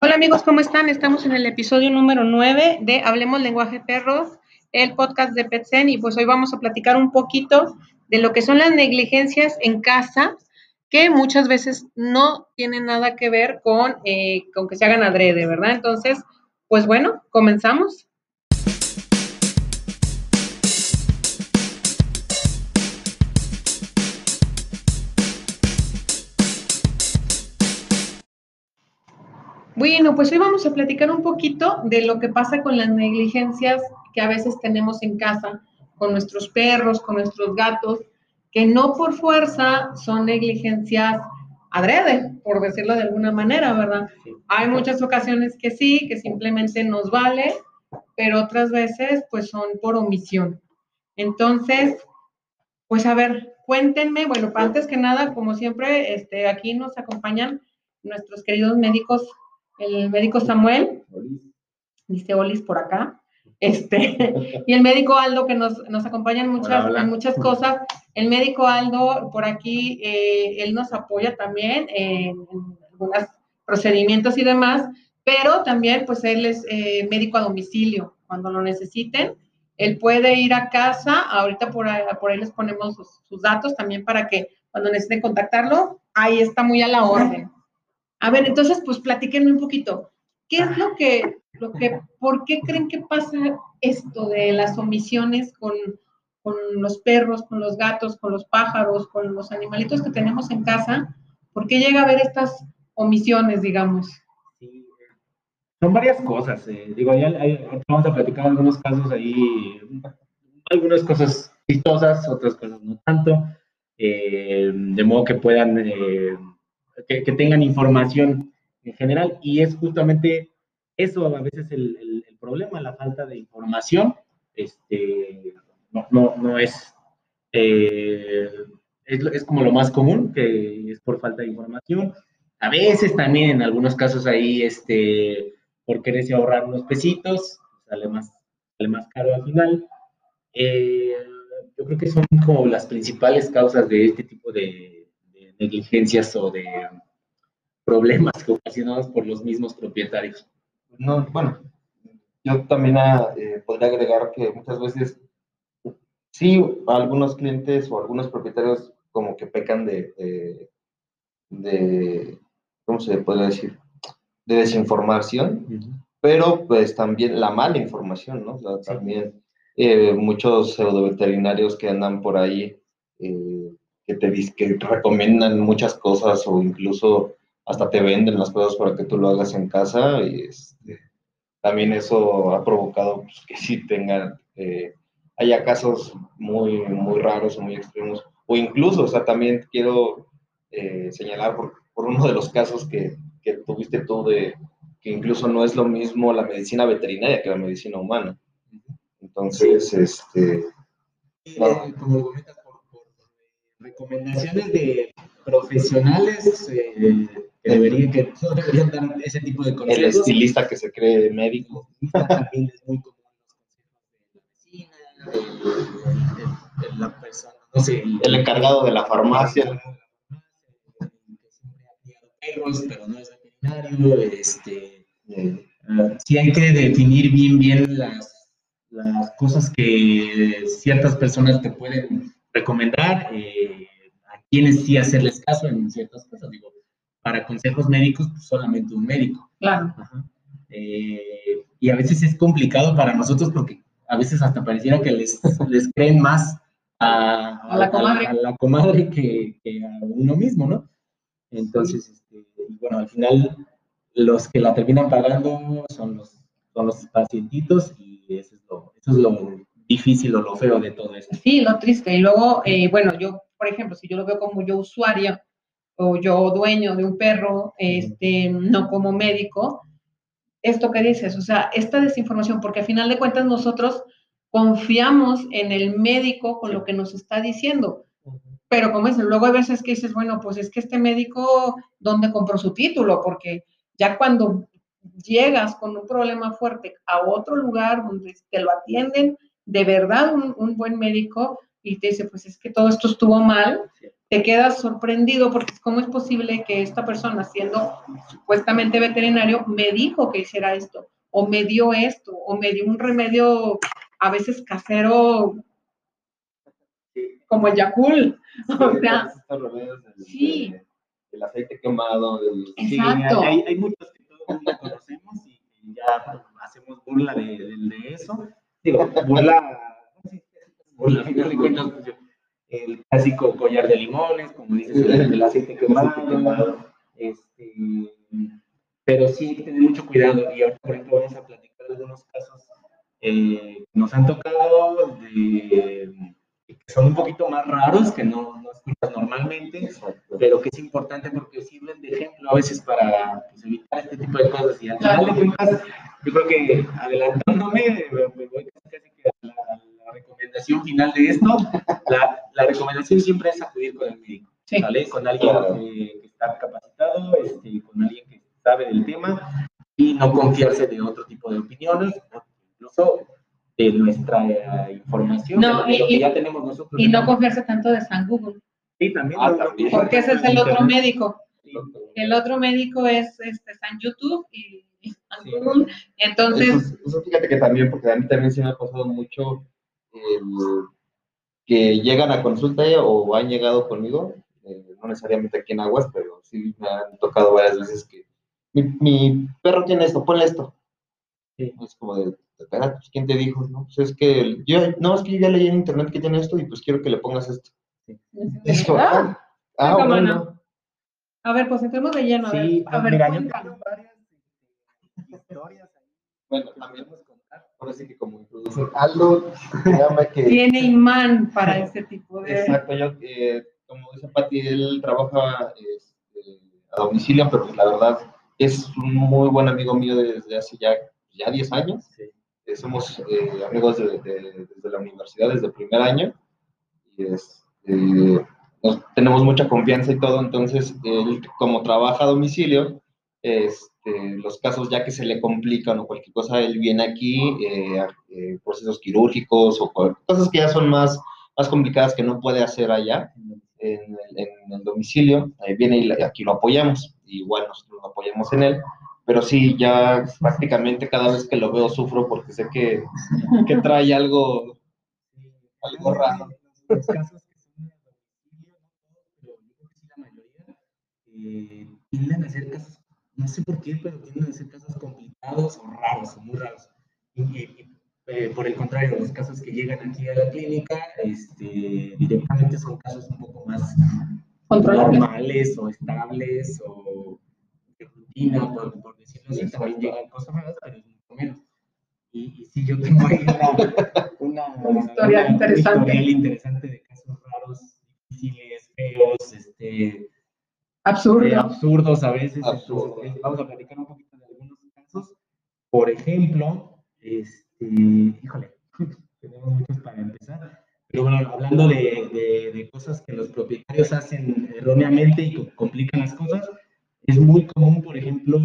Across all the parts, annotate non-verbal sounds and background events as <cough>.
Hola amigos, ¿cómo están? Estamos en el episodio número 9 de Hablemos Lenguaje Perros, el podcast de PetSen, y pues hoy vamos a platicar un poquito de lo que son las negligencias en casa, que muchas veces no tienen nada que ver con, eh, con que se hagan adrede, ¿verdad? Entonces, pues bueno, comenzamos. Bueno, pues hoy vamos a platicar un poquito de lo que pasa con las negligencias que a veces tenemos en casa con nuestros perros, con nuestros gatos, que no por fuerza son negligencias adrede, por decirlo de alguna manera, ¿verdad? Hay muchas ocasiones que sí, que simplemente nos vale, pero otras veces pues son por omisión. Entonces, pues a ver, cuéntenme, bueno, antes que nada, como siempre, este, aquí nos acompañan nuestros queridos médicos el médico Samuel, dice Olis por acá, este, <laughs> y el médico Aldo que nos, acompaña en muchas, En muchas cosas. El médico Aldo por aquí, eh, él nos apoya también en, algunos procedimientos y demás, pero también pues él es eh, médico a domicilio cuando lo necesiten. Él puede ir a casa, ahorita por ahí, por ahí les ponemos sus, sus datos también para que cuando necesiten contactarlo, ahí está muy a la orden. A ver, entonces, pues platíquenme un poquito. ¿Qué es lo que, lo que, por qué creen que pasa esto de las omisiones con, con los perros, con los gatos, con los pájaros, con los animalitos que tenemos en casa? ¿Por qué llega a haber estas omisiones, digamos? Sí, son varias cosas. Eh. Digo, ya vamos a platicar algunos casos ahí, algunas cosas chistosas, otras cosas no tanto, eh, de modo que puedan eh, que, tengan información en general. Y es justamente eso a veces el, el, problema, la falta de información. Este, no, no, no es, eh, es, es, como lo más común, que es por falta de información. A veces también en algunos casos ahí, este, por quererse ahorrar unos pesitos, sale más, sale más caro al final. Eh, yo creo que son como las principales causas de este tipo de, negligencias o de problemas <laughs> ocasionados por los mismos propietarios. No, bueno, yo también ah, eh, podría agregar que muchas veces sí, algunos clientes o algunos propietarios como que pecan de, de, ¿cómo se puede decir? De desinformación, pero pues también la mala información, ¿no? también eh, muchos pseudo veterinarios que andan por ahí eh, que te que recomiendan muchas cosas o incluso hasta te venden las cosas para que tú lo hagas en casa y este, también eso ha provocado pues, que sí tengan, eh, haya casos muy, muy raros o muy extremos o incluso, o sea, también quiero eh, señalar por, por, uno de los casos que, que tuviste tú de que incluso no es lo mismo la medicina veterinaria que la medicina humana. Entonces, este... como recomendaciones de profesionales eh, que, deberían, que no deberían dar ese tipo de consejos. El estilista que se cree médico. También es muy común los consejos de la vecina, la persona, no sé. El, encargado de la farmacia. perros, pero no es veterinario. Este, eh, sí hay que definir bien, bien las, las cosas que ciertas personas te pueden recomendar. Eh, quiénes sí hacerles caso en ciertas cosas. Digo, para consejos médicos, pues solamente un médico. Claro. Eh, y a veces es complicado para nosotros porque a veces hasta pareciera que les, les creen más a, la comadre, a, la comadre que, que, a uno mismo, ¿no? Entonces, este, bueno, al final los que la terminan pagando son los, son los pacientitos y eso es lo, eso es lo difícil o lo feo de todo esto. Sí, lo triste. Y luego, eh, bueno, yo por ejemplo, si yo lo veo como yo usuario o yo dueño de un perro, este, no como médico, esto que dices, o sea, esta desinformación, porque al final de cuentas nosotros confiamos en el médico con lo que nos está diciendo. Pero como es, luego hay veces que dices, bueno, pues es que este médico, ¿dónde compró su título? Porque ya cuando llegas con un problema fuerte a otro lugar donde te lo atienden, de verdad un, un buen médico, y te dice, pues es que todo esto estuvo mal, te quedas sorprendido porque cómo es posible que esta persona, siendo supuestamente veterinario, me dijo que hiciera esto, o me dio esto, o me dio un remedio a veces casero como el Yakul. o sea, sí. El, aceite quemado. Exacto. hay, hay, muchos que todos mundo conocemos y, ya hacemos burla de, de, eso. Digo, burla, burla, pues, el clásico collar de limones, como dices, el, aceite quemado. Este, pero sí hay que tener mucho cuidado y ahorita, por ejemplo, vamos a platicar algunos casos eh, que nos han tocado de que son un poquito más raros, que no, no escuchas normalmente, pero que es importante porque sirven de ejemplo a veces para pues, evitar este tipo de cosas. Y al final de cuentas, yo creo que adelantándome, me voy casi que a la, recomendación final de esto. La, la, recomendación siempre es acudir con el médico, ¿vale? Con alguien que, está capacitado, este, con alguien que sabe del tema y no confiarse de otro tipo de opiniones, incluso de nuestra eh, información, no, de, y, lo que ya tenemos nosotros. Y no confiarse tanto de San Google. Sí, también. Ah, porque ese es el otro médico. El otro médico es este, San YouTube y Entonces. Eso, fíjate que también, porque a mí también se me ha pasado mucho que llegan a consulta o han llegado conmigo, eh, no necesariamente aquí en Aguas, pero sí me han tocado varias veces que mi, mi perro tiene esto, ponle esto. Es como de, pues, ¿quién te dijo? No, pues es que yo, no, es que yo ya leí en internet que tiene esto y pues quiero que le pongas esto. ah, ah bueno. A ver, pues entremos de lleno. A ver, a ver mira, yo tengo varias historias ahí. Bueno, también a contar. Ahora sí que como introducir algo llama que... Tiene imán para ese tipo de... Exacto, yo, eh, como dice Pati, él trabaja este, a domicilio, pero la verdad es un muy buen amigo mío desde hace ya, ya 10 años. Sí. Eh, somos eh, amigos desde la universidad, desde el primer año, y es, eh, tenemos mucha confianza y todo, entonces él como trabaja a domicilio, este, los casos ya que se le complican o cualquier cosa, él viene aquí, procesos quirúrgicos o cosas que ya son más, más complicadas que no puede hacer allá en el, domicilio, viene y aquí lo apoyamos, igual nosotros lo apoyamos en él, pero sí, ya prácticamente cada vez que lo veo sufro porque sé que, que trae algo, algo raro. Eh, tienden a ser casos, no sé por qué, pero tienden a ser casos complicados o raros, o muy raros. Y, eh, por el contrario, los casos que llegan aquí a la clínica, este, directamente son casos un poco más normales o estables o de rutina, por, por decirlo así, también llegan cosas raras, pero es mucho menos. Y, y sí, yo tengo ahí una, <laughs> una, historia interesante. interesante de casos raros, difíciles, feos, este, Absurdo. Eh, absurdos a veces. Absurdo. Entonces, vamos a platicar un poquito de algunos casos. Por ejemplo, este, híjole, <laughs> tenemos muchos para empezar. Pero bueno, hablando de, de, de, cosas que los propietarios hacen erróneamente y complican las cosas, es muy común, por ejemplo,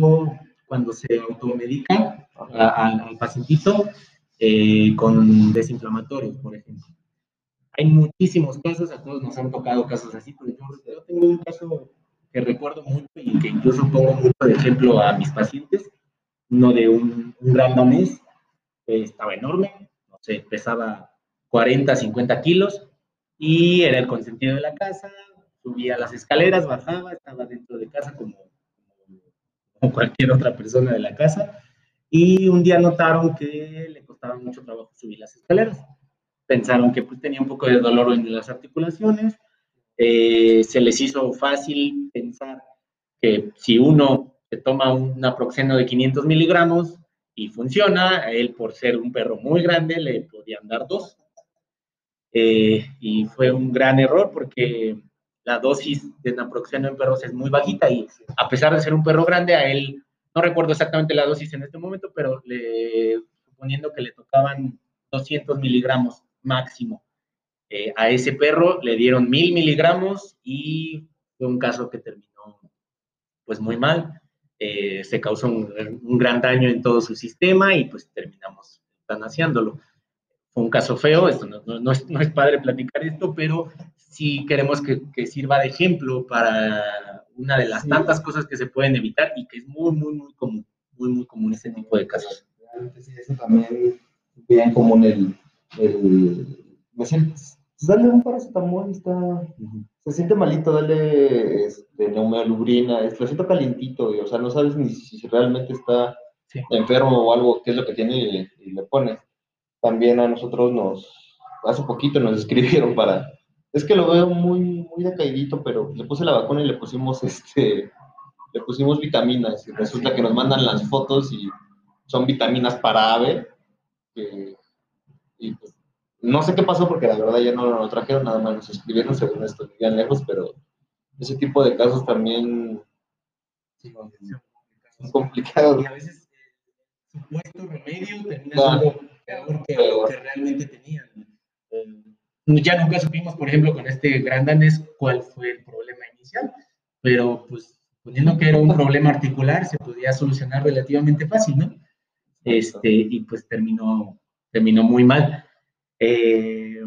cuando se automedica al, al pacientito eh, con desinflamatorios, por ejemplo. Hay muchísimos casos, a todos nos han tocado casos así, pero yo, yo tengo un caso que recuerdo mucho y que incluso pongo mucho de ejemplo a mis pacientes, uno de un, un gran danés, que estaba enorme, no sé, pesaba 40, 50 kilos y era el consentido de la casa, subía las escaleras, bajaba, estaba dentro de casa como cualquier otra persona de la casa. Y un día notaron que le costaba mucho trabajo subir las escaleras. Pensaron que pues, tenía un poco de dolor en las articulaciones. Eh, se les hizo fácil pensar que si uno se toma un naproxeno de 500 miligramos y funciona, él por ser un perro muy grande le podían dar dos. Eh, y fue un gran error porque la dosis de naproxeno en perros es muy bajita y a pesar de ser un perro grande, a él, no recuerdo exactamente la dosis en este momento, pero suponiendo que le tocaban 200 miligramos máximo eh, a ese perro, le dieron 1000 miligramos y fue un caso que terminó pues muy mal. Eh, se causó un, un, gran daño en todo su sistema y pues terminamos haciéndolo fue un caso feo, esto no, es, no, es, padre platicar esto, pero sí queremos que, que, sirva de ejemplo para una de las tantas cosas que se pueden evitar y que es muy, muy, muy común, muy, muy común este tipo de casos. Sí, eso también bien común el, el me siento, dale un paracetamol, está, se siente malito, dale este, neumelubrina, lo siento calientito, o sea, no sabes ni si realmente está enfermo o algo, qué es lo que tiene y, le pones. También a nosotros nos, hace poquito nos <laughs> escribieron para, es que lo veo muy, muy decaidito, pero le puse la vacuna y le pusimos, este, le pusimos vitaminas y resulta que nos mandan las fotos y son vitaminas para ave, y pues no sé qué pasó porque la verdad ya no lo trajeron, nada más nos escribieron según esto, vivían lejos, pero ese tipo de casos también son complicados. Y a veces el supuesto remedio termina siendo peor que lo que realmente tenían. Eh, ya nunca supimos, por ejemplo, con este gran danés cuál fue el problema inicial, pero pues poniendo que era un problema articular, se podía solucionar relativamente fácil, ¿no? Este, y pues terminó, terminó muy mal. Eh,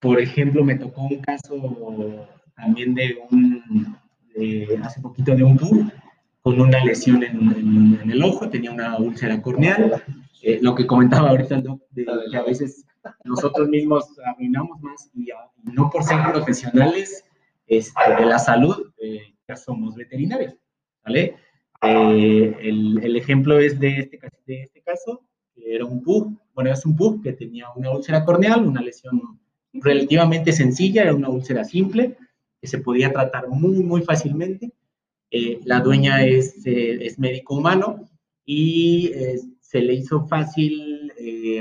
por ejemplo, me tocó un caso también de un, hace poquito de un PUB con una lesión en, el ojo, tenía una úlcera corneal. Eh, lo que comentaba ahorita el doc, de que a veces nosotros mismos arruinamos más y, no por ser profesionales este, de la salud, eh, ya somos veterinarios, ¿vale? el, el, ejemplo es de este, de este caso, que era un PUB, bueno, es un PUB que tenía una úlcera corneal, una lesión relativamente sencilla, era una úlcera simple, que se podía tratar muy, muy fácilmente. Eh, la dueña es, eh, es, médico humano y eh, se le hizo fácil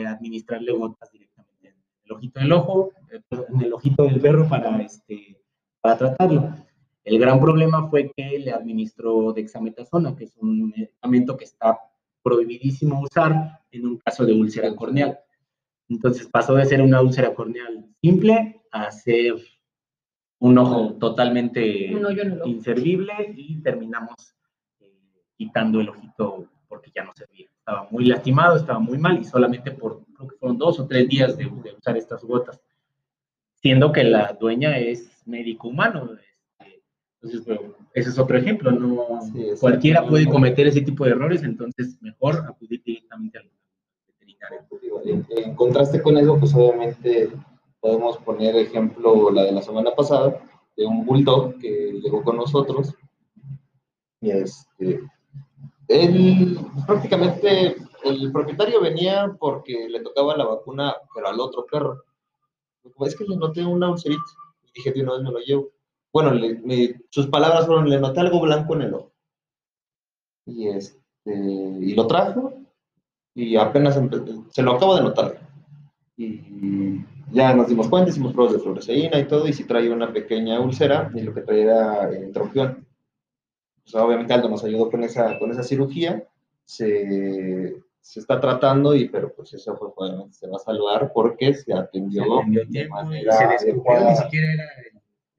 administrarle gotas directamente en el ojito del ojo, en el ojito del perro para, este, para tratarlo. El gran problema fue que le administró dexametasona, que es un medicamento que está prohibidísimo usar en un caso de úlcera corneal. Entonces pasó de ser una úlcera corneal simple a ser un ojo totalmente inservible y terminamos eh, quitando el ojito porque ya no servía. Estaba muy lastimado, estaba muy mal y solamente por, creo que fueron dos o tres días de, usar estas gotas. Siendo que la dueña es médico humano, entonces, bueno, ese es otro ejemplo, no cualquiera puede cometer ese tipo de errores, entonces mejor acudir directamente al veterinario. En, contraste con eso, pues obviamente podemos poner ejemplo la de la semana pasada, de un bulldog que llegó con nosotros, y este, él prácticamente, el propietario venía porque le tocaba la vacuna, pero al otro perro. Es que le noté una ulcerita, y dije, de una vez me lo llevo bueno, sus palabras fueron, le noté algo blanco en el ojo. Y, este, y lo trajo y apenas se lo acabo de notar. Y ya nos dimos cuenta, hicimos pruebas de fluoresceína y todo, y si traía una pequeña úlcera, y lo que traía era entropía. Pues obviamente Aldo nos ayudó con esa, con esa cirugía, se, se está tratando, y, pero pues eso fue, se va a salvar porque se atendió, se de manera se descubrió, ni siquiera era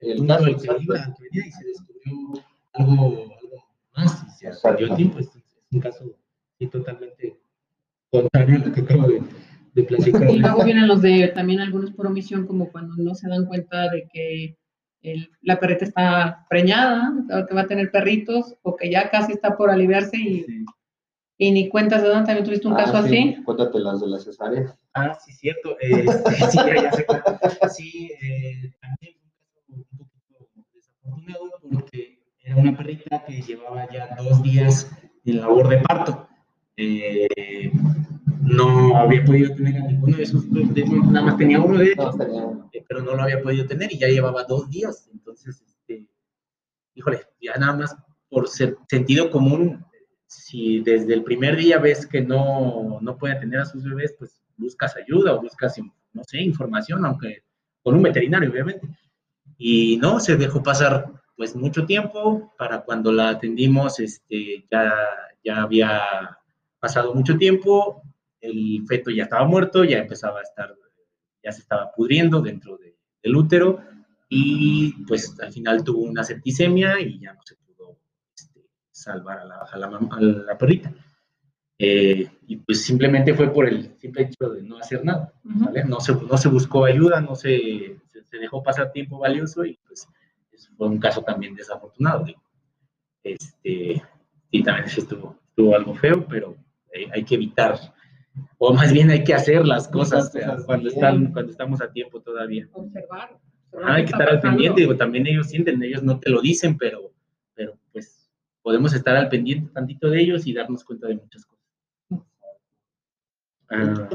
el caso del que iba, que venía y se descubrió algo, algo más y se perdió tiempo. Es, un caso sí, totalmente contrario a lo que acabo de, de platicar. Y luego vienen los de también algunos por omisión, como cuando no se dan cuenta de que el, la perrita está preñada, que va a tener perritos, o que ya casi está por aliviarse y, sí. y ni cuentas de dan. También tuviste un ah, caso sí. así. Cuéntate las de la cesárea. Ah, sí, cierto. Eh, <laughs> sí, ya, ya sé. Sí, eh, también porque era una perrita que llevaba ya dos días en labor de parto. Eh, no había podido tener a ninguno de esos dos, nada más tenía uno de ellos, eh, pero no lo había podido tener y ya llevaba dos días. Entonces, este, híjole, ya nada más por ser sentido común, si desde el primer día ves que no, no puede tener a sus bebés, pues buscas ayuda o buscas, no sé, información, aunque con un veterinario, obviamente. Y no, se dejó pasar pues mucho tiempo, para cuando la atendimos este, ya, ya había pasado mucho tiempo, el feto ya estaba muerto, ya empezaba a estar, ya se estaba pudriendo dentro de, del útero y pues al final tuvo una septicemia y ya no se pudo este, salvar a la, a, la, a la, perrita. Eh, y pues simplemente fue por el simple hecho de no hacer nada. No se, no se buscó ayuda, no se, se, se dejó pasar tiempo valioso y pues fue un caso también desafortunado. digo. Este, y también sí estuvo, estuvo algo feo, pero eh, hay que evitar, o más bien hay que hacer las cosas Las cosas cuando, bien. están, cuando estamos a tiempo todavía. Observar. Ah, hay que estar al pendiente, digo, también ellos sienten, ellos no te lo dicen, pero, pero pues podemos estar al pendiente tantito de ellos y darnos cuenta de muchas cosas. Ah,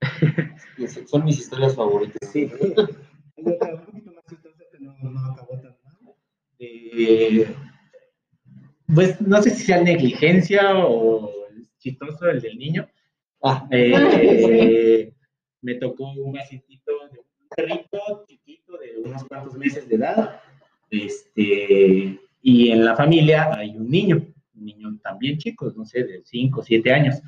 <laughs> Son mis historias favoritas. Sí. <laughs> Hay otra un poquito más chistosa que no, no acabó tan mal. Eh, pues no sé si sea negligencia o chistoso el del niño. Ah, Eh, me tocó un vasitito de un perrito chiquito de unos cuantos meses de edad. Este, y en la familia hay un niño, un niño también chico, no sé, de 5 o 7 años.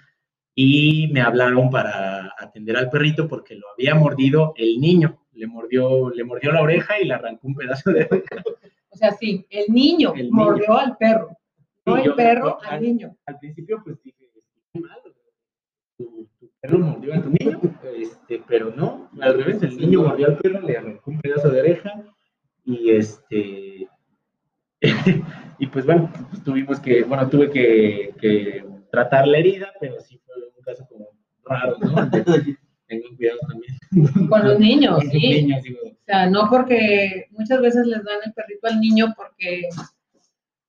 Y me hablaron para atender al perrito porque lo había mordido el niño. Le mordió, le mordió la oreja y le arrancó un pedazo de oreja. O sea, sí, el niño El niño. mordió al perro. No el perro yo- al niño. Al principio, pues dije, qué mal, tu, tu perro mordió a tu niño, este, pero no, al revés, el niño mordió al perro, le arrancó un pedazo de oreja y este, <laughs> y pues bueno, pues tuvimos que, bueno, tuve que, que tratar la herida, pero sí fue un caso como raro, ¿no? <laughs> Tengan cuidado también. Con los niños, Con sí. niños, digo, O sea, no porque muchas veces les dan el perrito al niño porque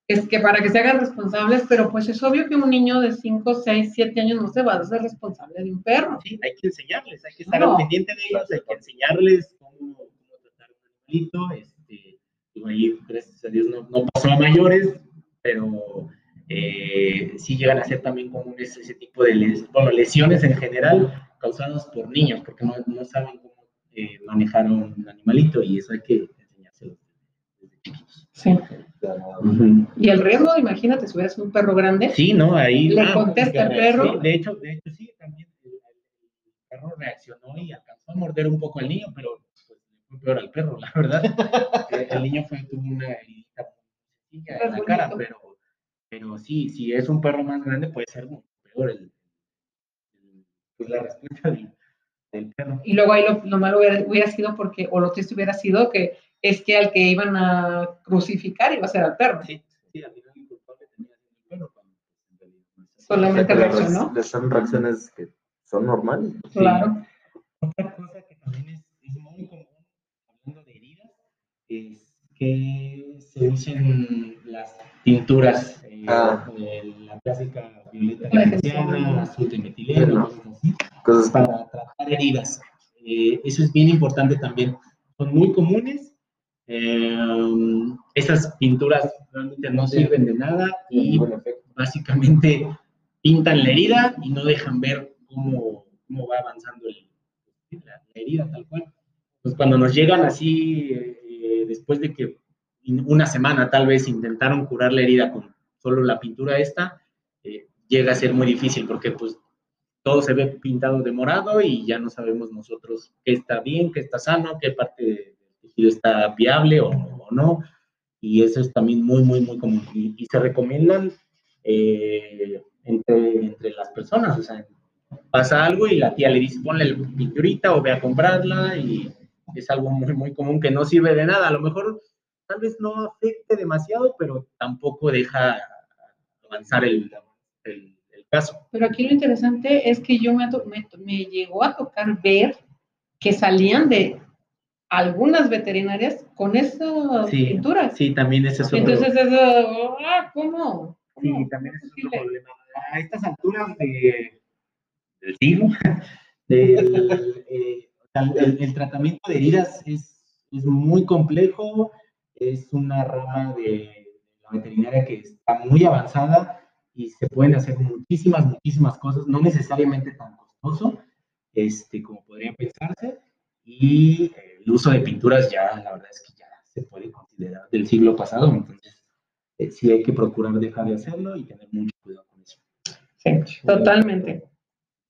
es que para que se hagan responsables, pero pues es obvio que un niño de 5, 6, 7 años no se va a hacer responsable de un perro. sí, hay que enseñarles, hay que estar No. al pendiente de ellos, hay que enseñarles cómo, cómo tratar un animalito, este, digo, ahí, gracias a Dios, no, no pasó a mayores, pero eh, sí llegan a ser también comunes ese tipo de les- bueno, lesiones en general causadas por niños, porque no, no saben cómo eh, manejar a un animalito y eso hay que enseñárselo desde chiquitos. Sí. Y el riesgo, imagínate, si hubieras un perro grande, Sí, ¿no? Ahí. Le ah, contesta el sí, perro. de hecho, de hecho, sí, también el, perro reaccionó y alcanzó a morder un poco al niño, pero pues, fue peor al perro, la verdad. <laughs> Eh, el niño fue, tuvo una herida en la cara, pero, pero sí, si es un perro más grande, puede ser peor el- pues, la respuesta del, del perro. y luego ahí lo, lo malo hubiera, hubiera sido porque, o lo triste hubiera sido que es que al que iban a crucificar iba a ser al perro. Sí, sí, al final el culpable tenía sido el perro cuando en realidad no es así. Solamente o sea, reaccionó. les son reacciones que son normales. Sí. Claro. Otra cosa que también es, es muy común, hablando de heridas, es que se usen las tinturas, eh, Ah. eh, la clásica violeta esencial. azul de metileno, cosas así, Cosas para tratar heridas. Eh, eso es bien importante también. Son muy comunes. eh, esas pinturas realmente no sirven de nada y básicamente pintan la herida y no dejan ver cómo, cómo va avanzando el- la, la herida tal cual. Pues cuando nos llegan así, eh, eh, después de que una semana tal vez intentaron curar la herida con solo la pintura esta, eh, llega a ser muy difícil porque pues todo se ve pintado de morado y ya no sabemos nosotros qué está bien, qué está sano, qué parte del tejido está viable o, o no. Y eso es también muy, muy, muy común. Y, y se recomiendan eh, entre, entre las personas. O sea, pasa algo y la tía le dice, ponle la pinturita o ve a comprarla y es algo muy, muy común que no sirve de nada. A lo mejor tal vez no afecte demasiado, pero tampoco deja avanzar el, el, el caso. Pero aquí lo interesante es que yo me, to- me, me llegó a tocar ver que salían de algunas veterinarias con esas Sí, pinturas. Sí, también ese es otro, Entonces, eso, ah, ¿cómo? sí, también ¿Cómo ese es otro problema. A estas alturas de, del siglo, <laughs> del, eh, el, el tratamiento de heridas es, es muy complejo, es una rama de veterinaria que está muy avanzada y se pueden hacer muchísimas, muchísimas cosas, no necesariamente tan costoso este, como podría pensarse, y eh, el uso de pinturas ya, la verdad es que ya se puede considerar del siglo pasado, entonces eh, sí hay que procurar dejar de hacerlo y tener mucho cuidado con eso. Sí, totalmente,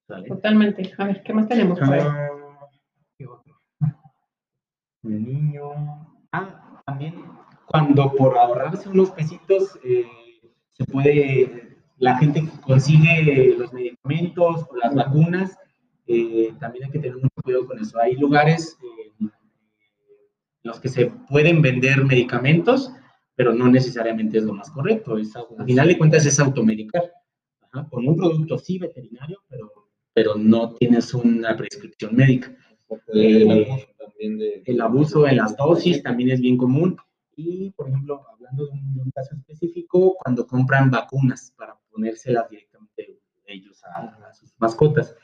¿sale? totalmente. A ver, ¿qué más tenemos por ahí? Ah, ¿qué otro? El niño. Ah, también cuando por ahorrarse unos pesitos eh, se puede la gente que consigue los medicamentos o las vacunas, eh, también hay que tener mucho cuidado con eso. Hay lugares eh, en los que se pueden vender medicamentos, pero no necesariamente es lo más correcto. Es, al final de cuentas es automedicar. con un producto sí veterinario, pero, pero no tienes una prescripción médica. el abuso en las dosis también es bien común. Y, por ejemplo, hablando de un, caso específico, cuando compran vacunas para ponérselas directamente ellos a, sus mascotas.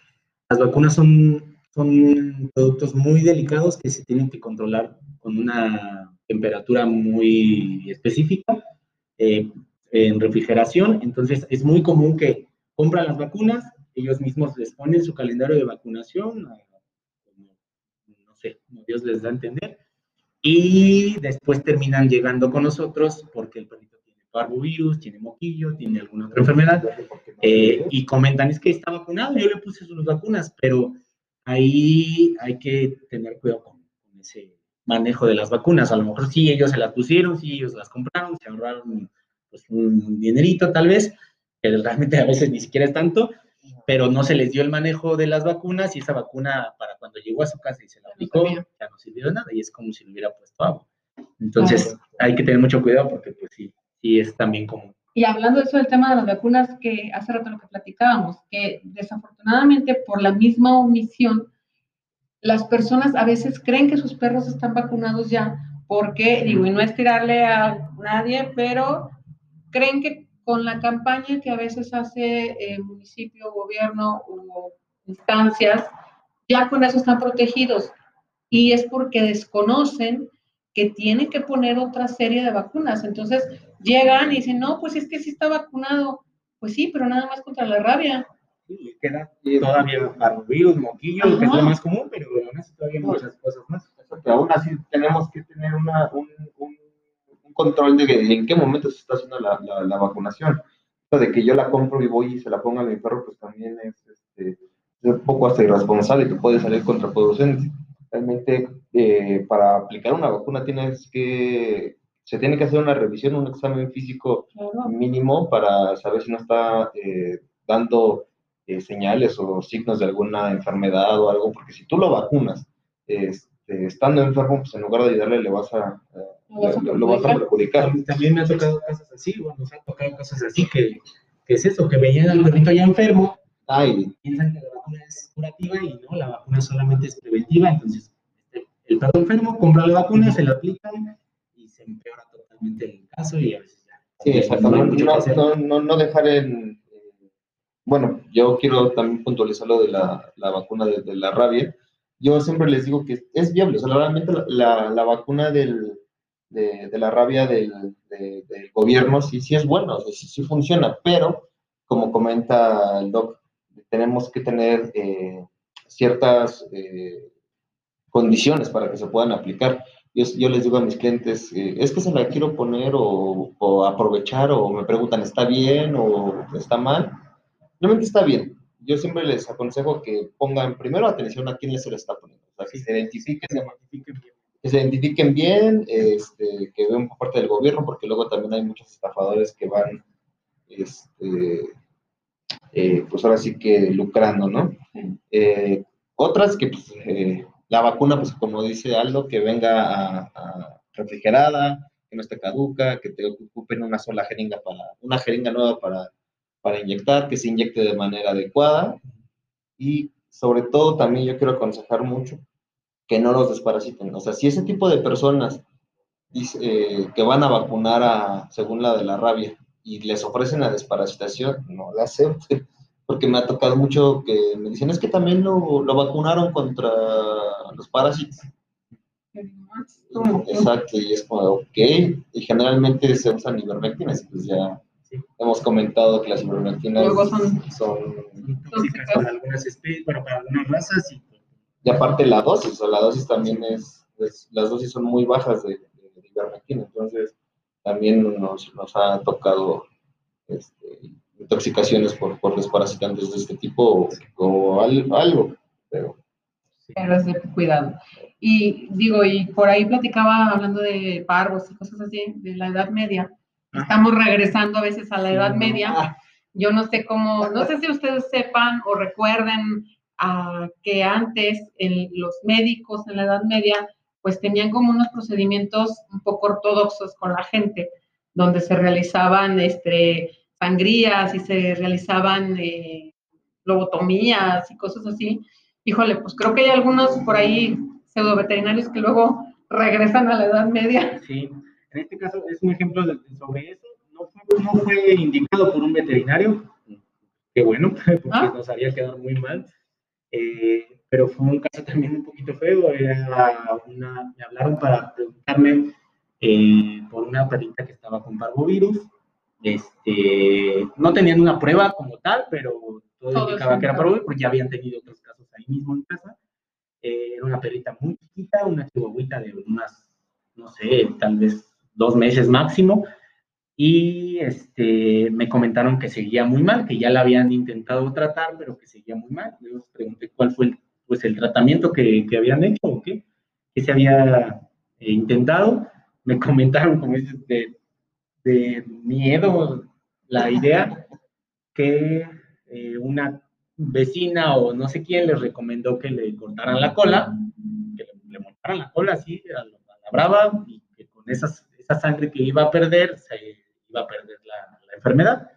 Las vacunas son, son productos muy delicados que se tienen que controlar con una temperatura muy específica eh, en refrigeración. Entonces, es muy común que compran las vacunas, ellos mismos les ponen su calendario de vacunación, no sé, como Dios les da a entender, y después terminan llegando con nosotros porque el perrito tiene parvovirus, tiene moquillo, tiene alguna otra enfermedad eh, y comentan es que está vacunado, yo le puse sus vacunas, pero ahí hay que tener cuidado con, ese manejo de las vacunas. A lo mejor sí ellos se las pusieron, sí ellos las compraron, se ahorraron pues, un dinerito tal vez, que realmente a veces ni siquiera es tanto, pero no se les dio el manejo de las vacunas y esa vacuna para cuando llegó a su casa y se la aplicó ya no sirvió de nada y es como si le hubiera puesto agua. Entonces hay que tener mucho cuidado porque pues sí, sí es también común. Y hablando de eso del tema de las vacunas, que hace rato lo que platicábamos, que desafortunadamente por la misma omisión, las personas a veces creen que sus perros están vacunados ya, porque, digo, y no es tirarle a nadie, pero creen que con la campaña que a veces hace el municipio, gobierno o instancias, ya con eso están protegidos. Y es porque desconocen que tienen que poner otra serie de vacunas. Entonces llegan y dicen, no, pues es que sí está vacunado. Pues sí, pero nada más contra la rabia. Sí, queda todavía parvovirus, moquillo, que es lo más común, pero aún así todavía muchas cosas más. que aún así tenemos que tener una, un control de en qué momento se está haciendo la, la, vacunación. de que yo la compro y voy y se la ponga a mi perro, pues también es, este, un poco hasta irresponsable que puede salir contraproducente. Realmente, eh, para aplicar una vacuna tienes que, se tiene que hacer una revisión, un examen físico mínimo para saber si no está eh, dando eh, señales o signos de alguna enfermedad o algo, porque si tú lo vacunas, este, estando enfermo, pues en lugar de ayudarle le vas a lo, vas a perjudicar. También me ha tocado casos así, bueno, nos han tocado casos así que, que es eso, que veían al perrito ya enfermo, Ay. piensan que la vacuna es curativa y no, la vacuna solamente es preventiva, entonces este, el perro enfermo compra la vacuna, se la aplican y se empeora totalmente el caso y a veces ya. Sí, exactamente. No, no, no, dejar en... Bueno, yo quiero también puntualizar lo de la, la vacuna de, de, la rabia. Yo siempre les digo que es viable, o sea, realmente la, la vacuna del, de, la rabia del, gobierno sí, sí es bueno, sí, sí, funciona, pero como comenta el doc, tenemos que tener eh, ciertas eh, condiciones para que se puedan aplicar. Yo, yo les digo a mis clientes, eh, es que se la quiero poner o, o, aprovechar o me preguntan, ¿está bien o está mal? Realmente está bien. Yo siempre les aconsejo que pongan primero atención a quién les se le está poniendo, o sea, que se identifiquen, se identifiquen bien que se identifiquen bien, este, que vean por parte del gobierno, porque luego también hay muchos estafadores que van, este, eh, pues ahora sí que lucrando, ¿no? Eh, otras que pues, eh, la vacuna, pues como dice Aldo, que venga a, refrigerada, que no esté caduca, que te ocupen una sola jeringa para, una jeringa nueva para, para inyectar, que se inyecte de manera adecuada. Y sobre todo también yo quiero aconsejar mucho que no los desparasiten. O sea, si ese tipo de personas eh, que van a vacunar a, según la de la rabia y les ofrecen la desparasitación, no la acepten. <laughs> Porque me ha tocado mucho que me dicen, es que también lo, lo vacunaron contra los parásitos. Exacto, y es como, ok, y generalmente se usan ivermectinas, pues ya hemos comentado que las ivermectinas son, son, tóxicas para algunas especies, bueno, para algunas razas y y aparte la dosis, o la dosis también es, las dosis son muy bajas de, de, ivermectina, entonces también nos, nos ha tocado este, intoxicaciones por, por desparasitantes de este tipo o, algo, pero... Pero es de cuidado. Y digo, y por ahí platicaba hablando de parvos y cosas así, de la Edad Media. Estamos regresando a veces a la Edad Media. Yo no sé cómo, no sé si ustedes sepan o recuerden a que antes en los médicos en la Edad Media pues tenían como unos procedimientos un poco ortodoxos con la gente, donde se realizaban este, sangrías y se realizaban eh, lobotomías y cosas así. Híjole, pues creo que hay algunos por ahí pseudo veterinarios que luego regresan a la Edad Media. Sí, en este caso es un ejemplo sobre eso. No fue, no fue indicado por un veterinario, qué bueno, <laughs> porque ah. nos haría quedar muy mal. Eh, pero fue un caso también un poquito feo. Era una, me hablaron para preguntarme eh, por una perrita que estaba con parvovirus. Este, no tenían una prueba como tal, pero todo, indicaba que era parvovirus porque ya habían tenido otros casos ahí mismo en casa. Eh, era una perrita muy chiquita, una chihuahuita de unas, no sé, tal vez dos meses máximo. Y este, me comentaron que seguía muy mal, que ya la habían intentado tratar, pero que seguía muy mal. Les pregunté cuál fue el, pues, el tratamiento que, que habían hecho o qué, se había eh, intentado. Me <laughs> comentaron, como dices, de, de miedo la idea que eh, una vecina o no sé quién les recomendó que le cortaran la cola, que le, montaran la cola así a la, brava y que con esas, esa sangre que iba a perder se iba a perder la, la enfermedad.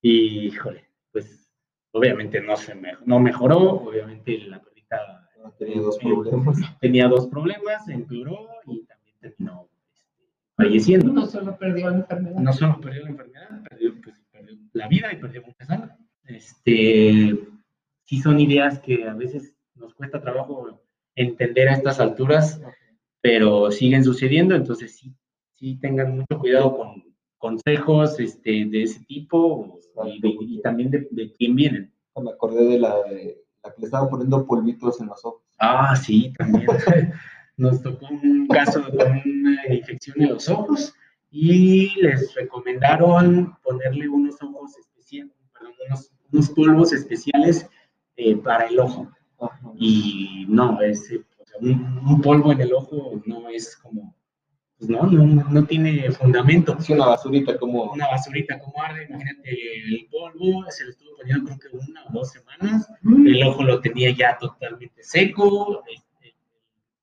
Y, híjole, pues obviamente no, se no mejoró, obviamente la perrita tenía dos problemas. <laughs> Tenía dos problemas, empeoró y también terminó este, falleciendo. No solo perdió la enfermedad. No solo perdió la enfermedad, perdió, pues, perdió la vida y perdió mucha sangre. Este, sí son ideas que a veces nos cuesta trabajo entender a estas alturas, pero siguen sucediendo, entonces sí, sí tengan mucho cuidado con consejos este, de ese tipo y, también de, quién vienen. Me acordé de la, de la que le estaban poniendo polvitos en los ojos. Ah, sí, también. <laughs> Nos tocó un caso de una infección en los ojos y les recomendaron ponerle unos ojos especiales, perdón, unos unos polvos especiales eh, para el ojo. Y no, es, un, polvo en el ojo no es como, pues no, no, no tiene fundamento. Es una basurita como... Una basurita como arde, imagínate el polvo, se le estuvo poniendo creo que una o dos semanas, mm. el ojo lo tenía ya totalmente seco, este, el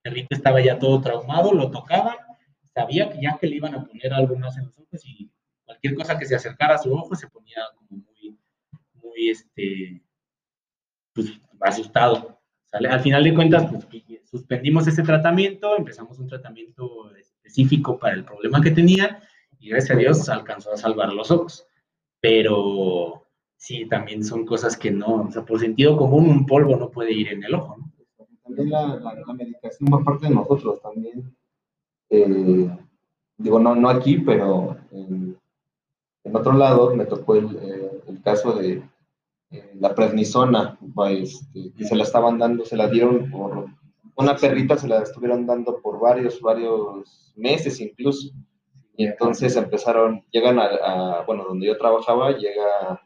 perrito estaba ya todo traumado, lo tocaban, sabía que ya que le iban a poner algo más en los ojos y cualquier cosa que se acercara a su ojo se ponía como muy este, pues, asustado. Al final de cuentas, pues, suspendimos ese tratamiento, empezamos un tratamiento específico para el problema que tenía y gracias a Dios alcanzó a salvar los ojos. Pero sí, también son cosas que no, o sea, por sentido común un polvo no puede ir en el ojo. También la, medicación por parte de nosotros, también, eh, digo, no, no aquí, pero en, otro lado me tocó el, eh, el caso de la prednisona, este, que se la estaban dando, se la dieron por una perrita, se la estuvieron dando por varios, varios meses incluso. Y entonces empezaron, llegan a, bueno, donde yo trabajaba, llega,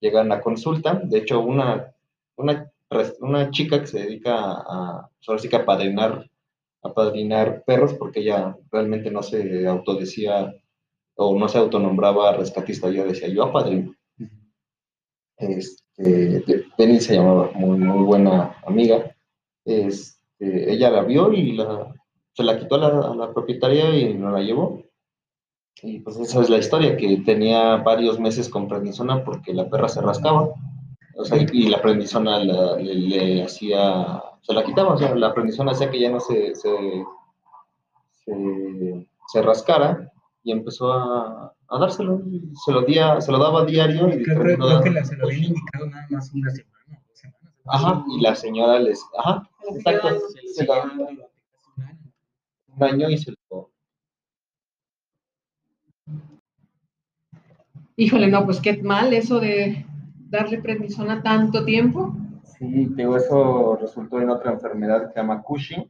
llegan a consulta. De hecho, una, una, una chica que se dedica a, ahora sí que a padrinar, a padrinar perros, porque ella realmente no se autodecía o no se autonombraba rescatista, yo decía, yo apadrino este, Penny se llamaba, muy, muy buena amiga. Este, ella la vio y la, se la quitó a la, propietaria y no la llevó. Y pues esa es la historia, que tenía varios meses con prednisona porque la perra se rascaba. O sea, y, la prednisona le, hacía, se la quitaba, o sea, la prednisona hacía que ya no se, se, se, se rascara y empezó a, a dárselo. Se lo, día, se lo daba diario. Y creo, creo que la, se lo había indicado nada más una semana. Ajá, y la señora les. Ajá, exacto. Se lo un año y se lo. Híjole, no, pues qué mal eso de darle prednisona tanto tiempo. Sí, digo, eso resultó en otra enfermedad que se llama Cushing.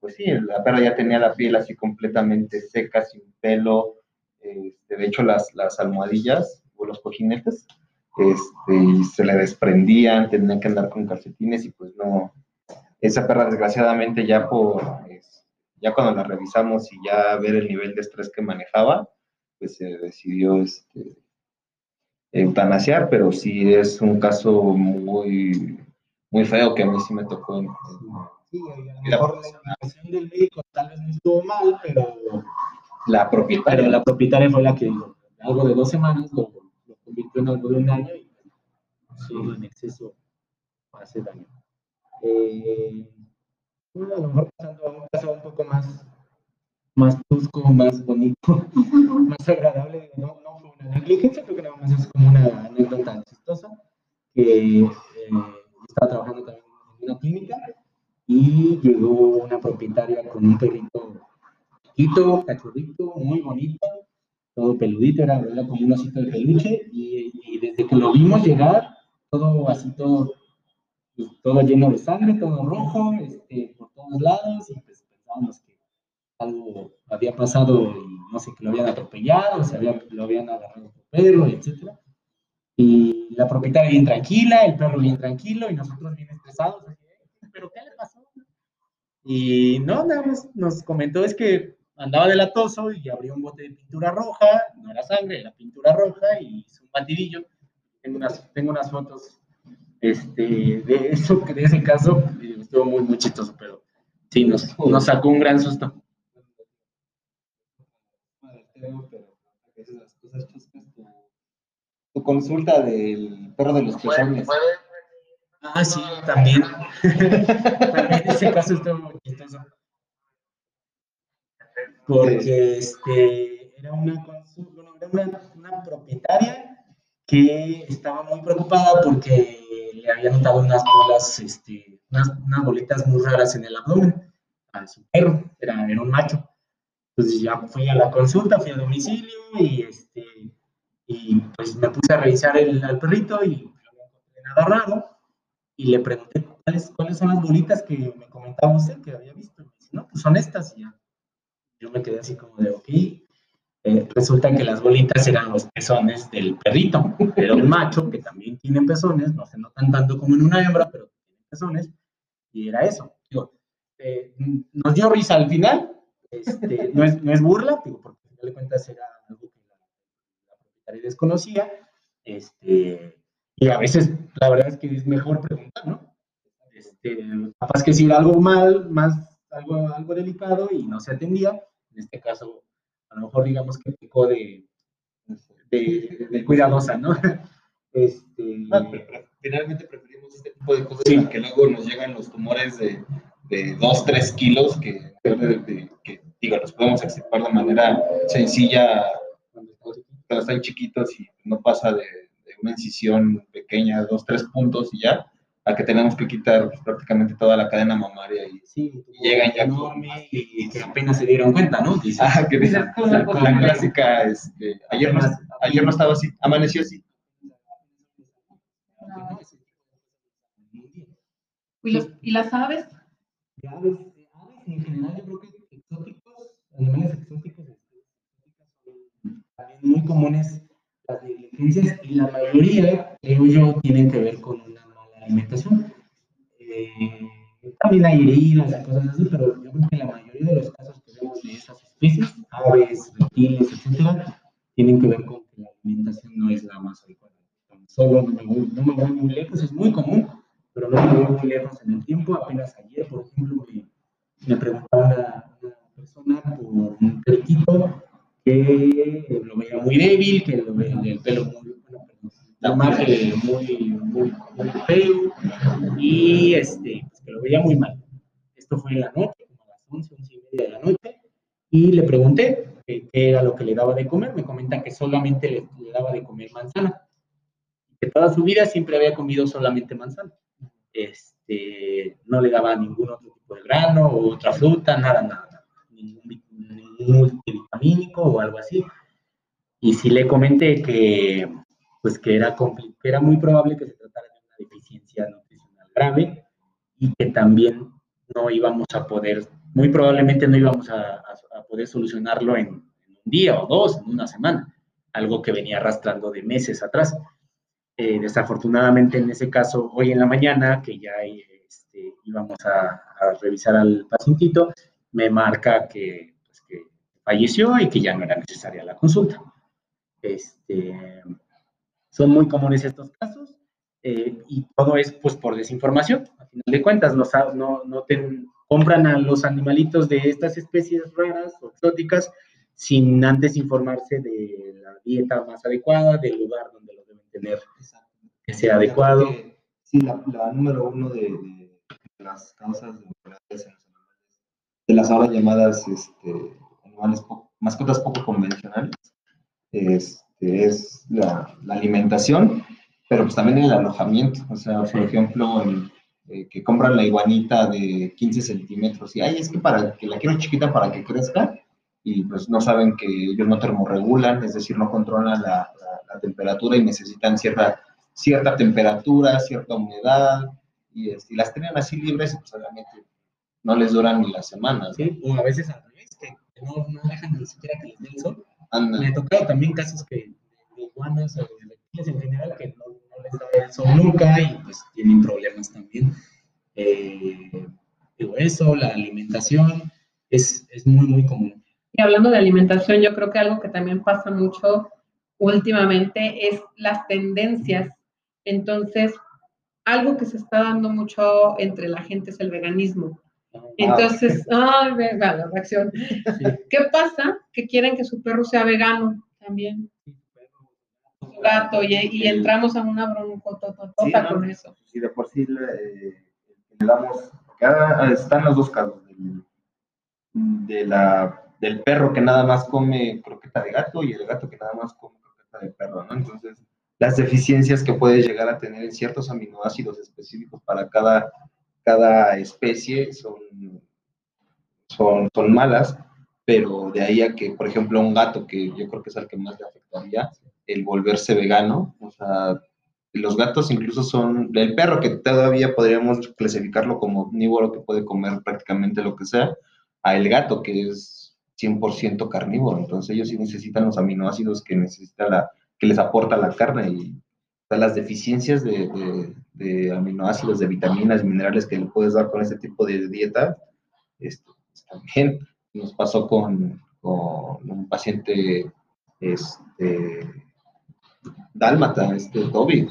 Pues sí, la perra ya tenía la piel así completamente seca, sin pelo, este, de hecho las, las almohadillas o los cojinetes este, se le desprendían, tenían que andar con calcetines y pues no, esa perra desgraciadamente ya por, ya cuando la revisamos y ya ver el nivel de estrés que manejaba, pues se decidió este, eutanasiar, pero sí es un caso muy, muy feo que a mí sí me tocó. sí, a lo mejor la decisión del médico tal vez no estuvo mal, pero la propietaria, la propietaria fue la que algo de dos semanas lo, lo convirtió en algo de un año y sí, en exceso hace daño. Eh, a lo mejor pasando a un caso un poco más, más tosco, más bonito, <laughs> más agradable, no, no fue una negligencia, creo que nada más es como una anécdota chistosa, que eh, estaba trabajando también en una clínica y llegó una propietaria con un perrito chiquito, cachorrito, muy bonito, todo peludito, era, como un osito de peluche, y, y, desde que lo vimos llegar, todo así, todo todo lleno de sangre, todo rojo, este, por todos lados, y pues pensábamos que algo había pasado y no sé, que lo habían atropellado, se había, lo habían agarrado por perro, etc. Y la propietaria bien tranquila, el perro bien tranquilo, y nosotros bien estresados, ¿pero qué le pasó? Y no, nada más nos comentó es que andaba delatoso y abrió un bote de pintura roja, no era sangre, era pintura roja y hizo un batidillo. Tengo unas, tengo unas fotos este, de eso, de ese caso, estuvo muy, muy chistoso, pero sí, nos, nos sacó un gran susto. Tu consulta del perro de los pezones. Ah, sí, también. <laughs> también ese caso estuvo muy chistoso. Porque este, era, una, bueno, era una, una propietaria que estaba muy preocupada porque le había notado unas bolas, este, unas, unas, bolitas muy raras en el abdomen a su perro, era, era un macho. Entonces ya fui a la consulta, fui a domicilio y, este, y pues me puse a revisar el, al perrito y no encontré nada raro. Y le pregunté cuáles, cuáles son las bolitas que me comentaba usted que había visto. Y me dice, no, pues son estas. Y ya yo me quedé así como de, ok, eh, resulta que las bolitas eran los pezones del perrito. Era un macho que también tiene pezones, no se notan tanto como en una hembra, pero tiene pezones, y era eso. Digo, eh, nos dio risa al final, este, no, es, no, es, burla, digo, porque al final de cuentas era algo que la, propietaria desconocía, este, y a veces la verdad es que es mejor preguntar, ¿no? Este, capaz que si era algo mal, más algo, algo delicado y no se atendía, en este caso a lo mejor digamos que picó de, de, de cuidadosa, ¿no? <laughs> Este... Ah, finalmente preferimos este tipo de cosas sí. que luego nos llegan los tumores de, de 2, 3 kilos que, que, digo, los podemos extirpar de manera sencilla cuando están chiquitos y no pasa de, de una incisión pequeña, 2, 3 puntos y ya, a que tenemos que quitar pues, prácticamente toda la cadena mamaria y, sí, y llegan ya enorme y, que apenas se dieron cuenta, ¿no? Dice, ah, que dice, la, la, clásica, este, ayer, no, ayer no estaba así, amaneció así. ¿Y, los, ¿Y las aves? De aves, de aves en general, yo creo que exóticos, animales exóticos, son también muy comunes las negligencias y la mayoría, creo yo, tienen que ver con alimentación. Eh, también hay heridas y cosas así, pero yo creo que la mayoría de los casos que vemos de estas especies, aves, reptiles, etcétera, tienen que ver con que la alimentación no es la más adecuada. Solo no me, voy, no me voy muy lejos, es muy común, pero no me voy muy lejos en el tiempo. Apenas ayer, por ejemplo, me, me preguntaba una, una, persona por un periquito que lo veía muy débil, que lo veía el pelo muy, bueno, plumaje muy, muy, muy feo y este, pues, que lo veía muy mal. Esto fue en la noche, como a las 11, 11 y media de la noche, y le pregunté qué era lo que le daba que solamente le, le daba de comer manzana, que toda su vida siempre había comido solamente manzana. Este, no le daba ningún otro tipo de grano o otra fruta, nada, nada, nada. Ningún, ningún multivitamínico o algo así. Y sí le comenté que pues que era, que era muy probable que se tratara de una deficiencia nutricional grave y que también no íbamos a poder, muy probablemente no íbamos a, a, a poder solucionarlo en, un día o dos, en una semana, algo que venía arrastrando de meses atrás. Eh, desafortunadamente en ese caso, hoy en la mañana, que ya este, íbamos a, a, revisar al pacientito, me marca que, pues, que falleció y que ya no era necesaria la consulta. Este, son muy comunes estos casos eh, y todo es pues por desinformación. A final de cuentas, no, no, no te, compran a los animalitos de estas especies raras o exóticas sin antes informarse de la dieta más adecuada, del lugar donde lo deben tener que sea adecuado. Sí, la, número uno de, las causas de enfermedades en los animales, de las ahora llamadas este, animales mascotas poco convencionales, este, es la, la, alimentación, pero pues también el alojamiento. O sea, por ejemplo, eh, que compran la iguanita de 15 centímetros y, ay, es que para que la quiero chiquita para que crezca, y pues no saben que ellos no termorregulan, es decir, no controlan la, temperatura y necesitan cierta, cierta temperatura, cierta humedad, y, este, las tienen así libres y pues obviamente no les duran ni las semanas. Sí, o a veces al revés, que no, no dejan ni siquiera que les dé el sol. Me ha tocado también casos que de iguanas o de reptiles en general que no, no, les da el sol nunca y pues tienen problemas también. Eh, digo, eso, la alimentación es, es muy, muy común. Y hablando de alimentación, yo creo que algo que también pasa mucho últimamente es las tendencias. Entonces, algo que se está dando mucho entre la gente es el veganismo. Ah, Entonces, ay, venga, la reacción. <laughs> ¿Qué pasa? Que quieren que su perro sea vegano también. Su gato, y, entramos a una broncototota sí, con eso. Sí, de por sí le, eh, le damos, están los dos casos, de la del perro que nada más come croqueta de gato y el gato que nada más come croqueta de perro, ¿no? Entonces, las deficiencias que puedes llegar a tener en ciertos aminoácidos específicos para cada, cada especie son, son, son malas, pero de ahí a que, por ejemplo, un gato, que yo creo que es el que más le afectaría, el volverse vegano, o sea, los gatos incluso son, el perro que todavía podríamos clasificarlo como omnívoro que puede comer prácticamente lo que sea, a el gato que es 100% carnívoro, entonces ellos sí necesitan los aminoácidos que necesita la, que les aporta la carne y las deficiencias de, aminoácidos, de vitaminas, minerales que le puedes dar con este tipo de dieta, este, pues, también nos pasó con, un paciente este, dálmata, este Toby,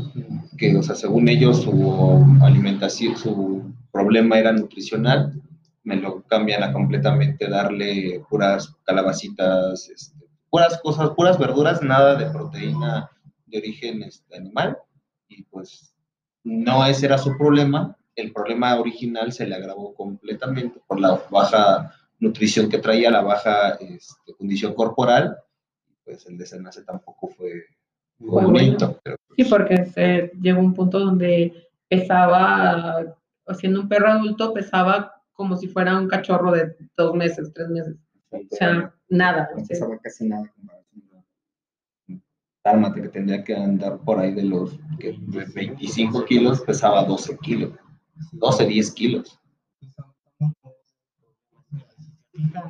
que, o sea, según ellos, su alimentación, su problema era nutricional, me lo cambian a completamente darle puras calabacitas, este, puras cosas, puras verduras, nada de proteína de origen este, animal. Y pues no ese era su problema. El problema original se le agravó completamente por la baja nutrición que traía, la baja este, condición corporal. Pues el desenlace tampoco fue bonito. sí, porque se llegó un punto donde pesaba, siendo un perro adulto, pesaba como si fuera un cachorro de dos meses, tres meses. O sea, nada. No pesaba casi nada Dálmata, que tendría que andar por ahí de los 25 kilos, pesaba 12 kilos. 12, 10 kilos. La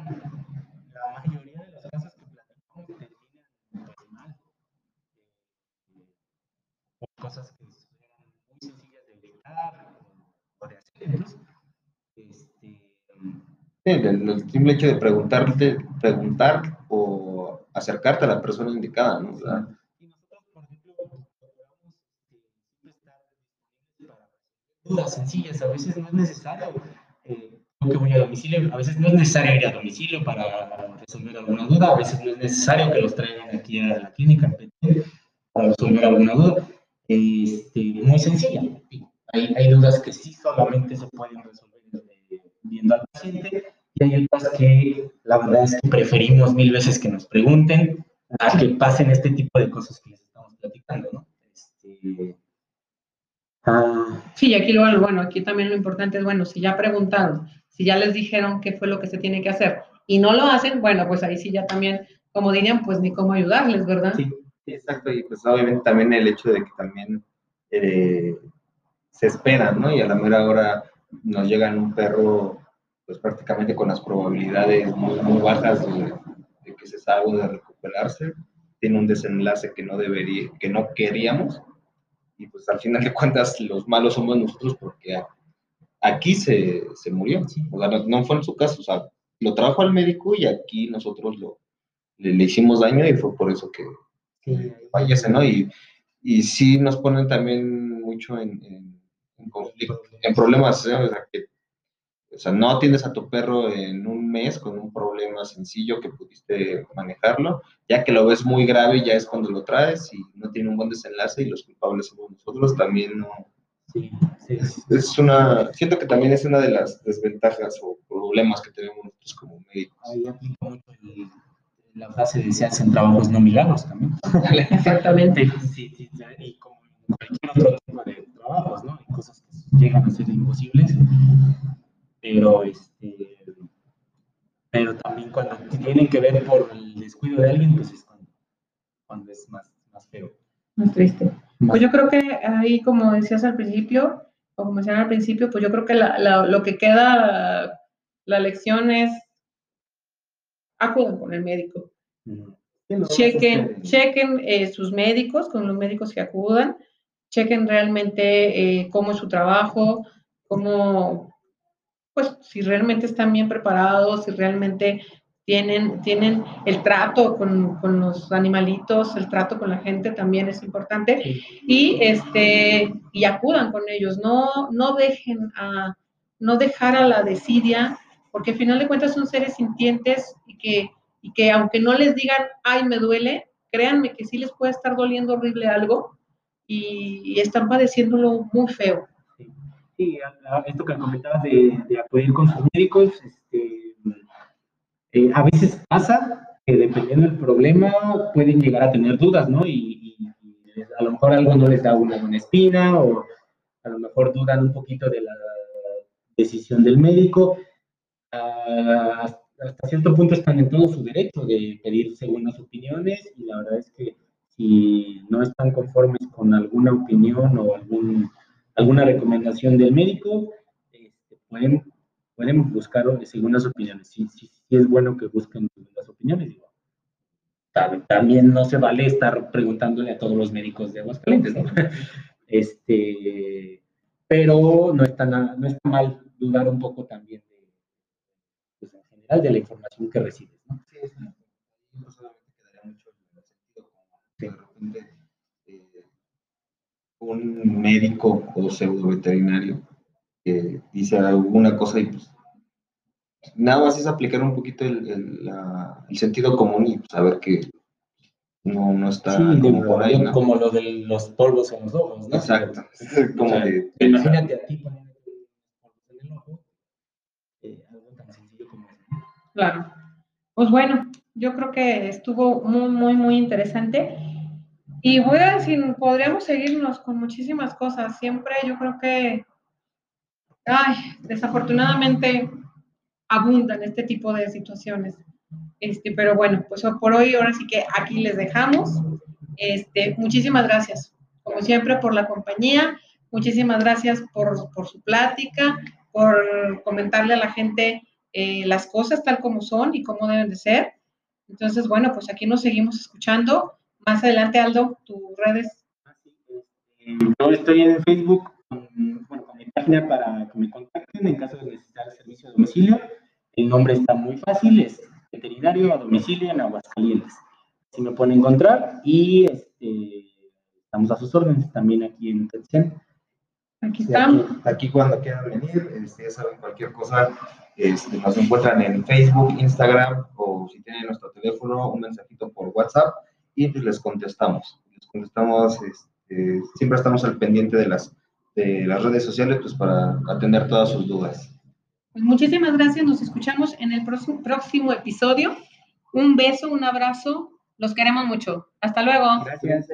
mayoría de las cosas que platicamos terminan mal. Cosas que son muy sencillas de evitar o de hacer. El, simple hecho de preguntarte, preguntar o acercarte a la persona indicada, ¿no? por ejemplo, dudas sencillas, a veces no es necesario eh, que voy a domicilio, a veces no es necesario ir a domicilio para resolver alguna duda, a veces no es necesario que los traigan aquí a la clínica para resolver alguna duda. Este, muy sencilla. Hay, hay dudas que sí solamente se pueden resolver otras que la verdad es que preferimos mil veces que nos pregunten a que pasen este tipo de cosas que les estamos platicando, ¿no? Este, ah, sí, aquí lo bueno, aquí también lo importante es, bueno, si ya preguntaron, si ya les dijeron qué fue lo que se tiene que hacer y no lo hacen, bueno, pues ahí sí ya también, como dirían, pues ni cómo ayudarles, ¿verdad? Sí, exacto, y pues obviamente también el hecho de que también eh, se esperan, ¿no? Y a la mera hora nos llegan un perro pues prácticamente con las probabilidades muy, bajas de, que se salga de recuperarse, tiene un desenlace que no debería, que no queríamos, y pues al final de cuentas los malos somos nosotros porque aquí se, se murió, o sea, no, fue en su caso, o sea, lo trajo al médico y aquí nosotros lo, le, hicimos daño y fue por eso que, fallece, ¿no? Y y sí nos ponen también mucho en, en, en conflicto, en problemas, ¿eh? o sea, que o sea, no atiendes a tu perro en un mes con un problema sencillo que pudiste manejarlo, ya que lo ves muy grave, ya es cuando lo traes y no tiene un buen desenlace y los culpables somos nosotros, también no. Sí, sí. Es, es una, siento que también es una de las desventajas o problemas que tenemos nosotros como médicos. Ahí aplica mucho el- la frase de se hacen trabajos no milagros también. <laughs> Exactamente. Sí, sí, y como en cualquier otro tipo de trabajos, ¿no? Hay cosas que llegan a ser imposibles, pero este pero también cuando tienen que ver por el descuido de alguien, pues es cuando, cuando es más, más feo. Más triste. Más- Pues yo creo que ahí, como decías al principio, o como decían al principio, pues yo creo que la- la- lo que queda, la lección es acudan con el médico. Chequen, este, chequen eh, sus médicos, con los médicos que acudan, chequen realmente eh, cómo es su trabajo, cómo, pues si realmente están bien preparados, si realmente tienen, tienen el trato con, con los animalitos, el trato con la gente también es importante sí. y este y acudan con ellos, no, no dejen a, no dejar a la desidia, porque al final de cuentas son seres sintientes y que, y que aunque no les digan, ay, me duele, créanme que sí les puede estar doliendo horrible algo y, y están padeciéndolo muy feo. Sí, a- esto que comentabas de, acudir con sus médicos, este, eh, a veces pasa que dependiendo del problema pueden llegar a tener dudas, ¿no? Y a lo mejor algo no les da una buena espina o a lo mejor dudan un poquito de la decisión del médico. Ah, hasta cierto punto están en todo su derecho de pedir segundas opiniones y la verdad es que si no están conformes con alguna opinión o algún alguna recomendación del médico, este, pueden, pueden buscar segundas opiniones. Sí, sí, sí es bueno que busquen segundas opiniones. Digo. Tam- También no se vale estar preguntándole a todos los médicos de Aguascalientes, ¿no? <laughs> Este, pero no está, na- no está mal dudar un poco también de, pues, en general de la información que recibes, ¿no? Sí, es una- no solamente quedaría mucho en el sentido como de repente eh, un médico o pseudo veterinario que dice alguna cosa y pues nada más es aplicar un poquito el, el- la- el sentido común y saber que no, no está Sí, como de- por ahí, ¿no? como lo de los polvos en los ojos, ¿no? Exacto. <laughs> O Como sea, de- imagínate a ti poniéndote polvos en el ojo, eh, algo tan sencillo como eso. Claro. Pues bueno, yo creo que estuvo muy, muy, muy interesante. Y voy a decir, podríamos seguirnos con muchísimas cosas. Siempre yo creo que, ay, desafortunadamente abundan este tipo de situaciones. Este, pero bueno, pues por hoy, ahora sí que aquí les dejamos. Este, muchísimas gracias, como siempre, por la compañía. Muchísimas gracias por, por su plática, por comentarle a la gente eh, las cosas tal como son y cómo deben de ser. Entonces, bueno, pues aquí nos seguimos escuchando. Más adelante, Aldo, tus redes. Eh, Yo estoy en Facebook con, bueno, con mi página para que me contacten en caso de necesitar servicio a domicilio. El nombre está muy fácil, es veterinario a domicilio en Aguascalientes. Si me pueden encontrar y este, estamos a sus órdenes también aquí en Tetzén. Aquí Sí, estamos. aquí, aquí cuando quieran venir, este, ya saben, cualquier cosa, este, nos encuentran en Facebook, Instagram o si tienen nuestro teléfono, un mensajito por WhatsApp y pues les contestamos. Les contestamos, este, siempre estamos al pendiente de las, de las redes sociales pues para atender todas sus dudas. Pues muchísimas gracias. Nos escuchamos en el próximo, próximo episodio. Un beso, un abrazo. Los queremos mucho. Hasta luego. Gracias.